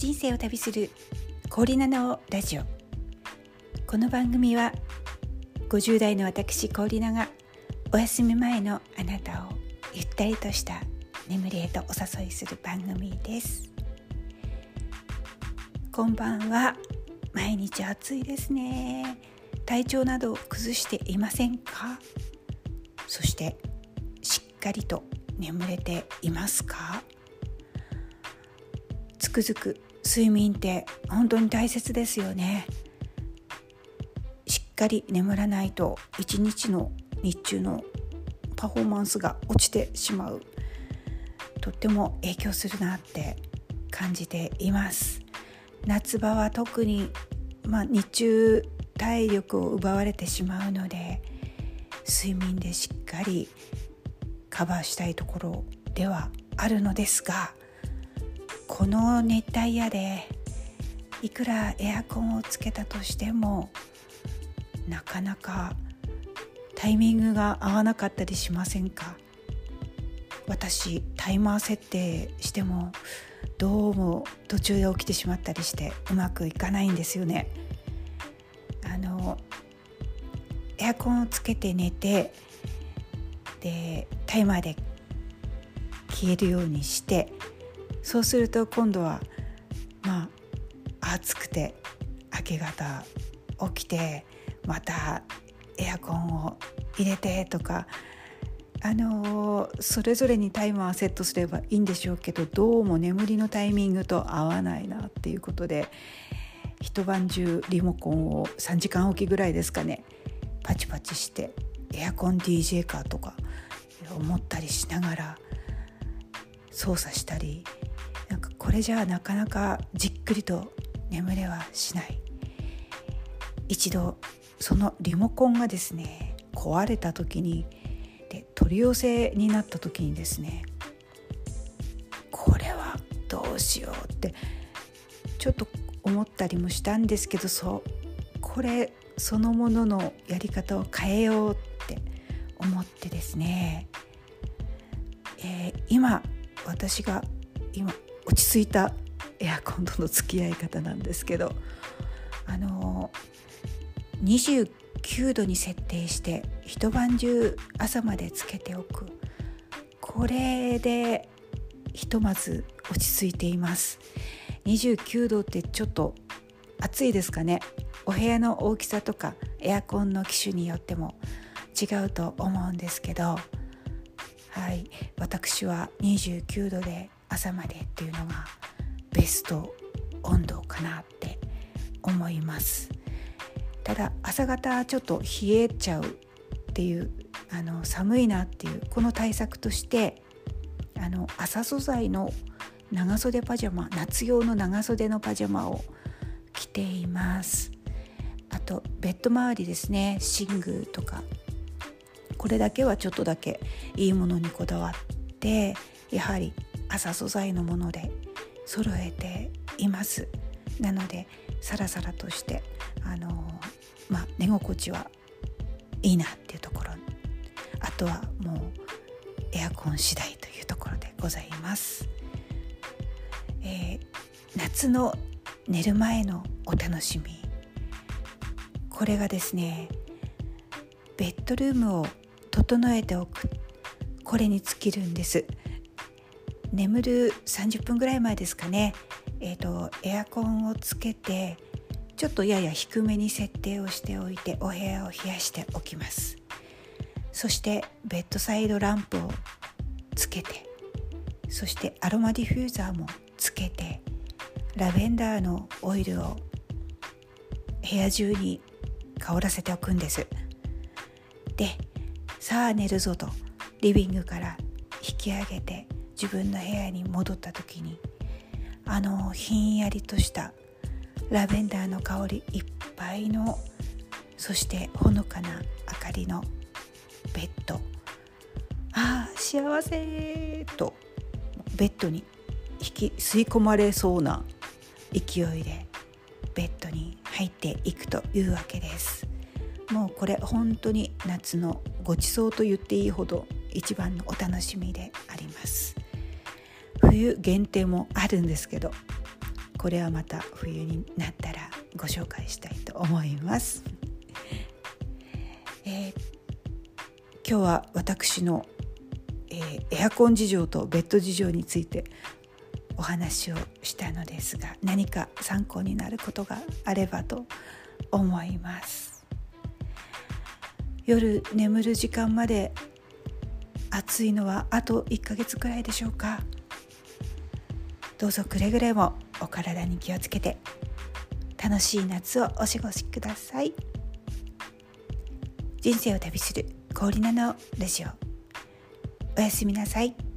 人生を旅する氷ナのラジオ。この番組は50代の私氷ナがお休み前のあなたをゆったりとした眠りへとお誘いする番組です。こんばんは。毎日暑いですね。体調など崩していませんか？そしてしっかりと眠れていますか？つくづく睡眠って本当に大切ですよね。しっかり眠らないと一日の日中のパフォーマンスが落ちてしまう。とっても影響するなって感じています。夏場は特に、まあ、日中体力を奪われてしまうので睡眠でしっかりカバーしたいところではあるのですがこの熱帯夜でいくらエアコンをつけたとしてもなかなかタイミングが合わなかったりしませんか？私タイマー設定してもどうも途中で起きてしまったりしてうまくいかないんですよね。あのエアコンをつけて寝てでタイマーで消えるようにしてそうすると今度はまあ暑くて明け方起きてまたエアコンを入れてとかあのー、それぞれにタイマーセットすればいいんでしょうけどどうも眠りのタイミングと合わないなっていうことで一晩中リモコンを3時間おきぐらいですかねパチパチしてエアコン DJ かとか思ったりしながら操作したりこれじゃあなかなかじっくりと眠れはしない。一度そのリモコンがですね壊れた時にで取り寄せになった時にですねこれはどうしようってちょっと思ったりもしたんですけどそうこれそのもののやり方を変えようって思ってですね、えー、今私が今落ち着いたエアコンとの付き合い方なんですけどあの29度に設定して一晩中朝までつけておく。これでひとまず落ち着いています。29度ってちょっと暑いですかね。お部屋の大きさとかエアコンの機種によっても違うと思うんですけどはい。私は29度で朝までっていうのがベスト温度かなって思います。ただ朝方ちょっと冷えちゃうっていうあの寒いなっていうこの対策としてあの朝素材の長袖パジャマ夏用の長袖のパジャマを着ています。あとベッド周りですね寝具とかこれだけはちょっとだけいいものにこだわってやはり朝素材のもので揃えています。なのでサラサラとしてあのまあ寝心地はいいなっていうところ。あとはもうエアコン次第というところでございます、えー、夏の寝る前のお楽しみ。これがですねベッドルームを整えておく。これに尽きるんです。眠る30分ぐらい前ですかね、えーと、エアコンをつけてちょっとやや低めに設定をしておいてお部屋を冷やしておきます。そしてベッドサイドランプをつけてそしてアロマディフューザーもつけてラベンダーのオイルを部屋中に香らせておくんです。でさあ寝るぞとリビングから引き上げて自分の部屋に戻った時にあのひんやりとしたラベンダーの香りいっぱいのそしてほのかな明かりのベッド。ああ幸せとベッドに引き吸い込まれそうな勢いでベッドに入っていくというわけです。もうこれ本当に夏のごちそうと言っていいほど一番のお楽しみであります。冬限定もあるんですけどこれはまた冬になったらご紹介したいと思います。えー、今日は私の、えー、エアコン事情とベッド事情についてお話をしたのですが何か参考になることがあればと思います夜眠る時間まで暑いのはあと1ヶ月くらいでしょうか？どうぞくれぐれもお体に気をつけて楽しい夏をお過ごしください人生を旅する氷菜のラジオおやすみなさい。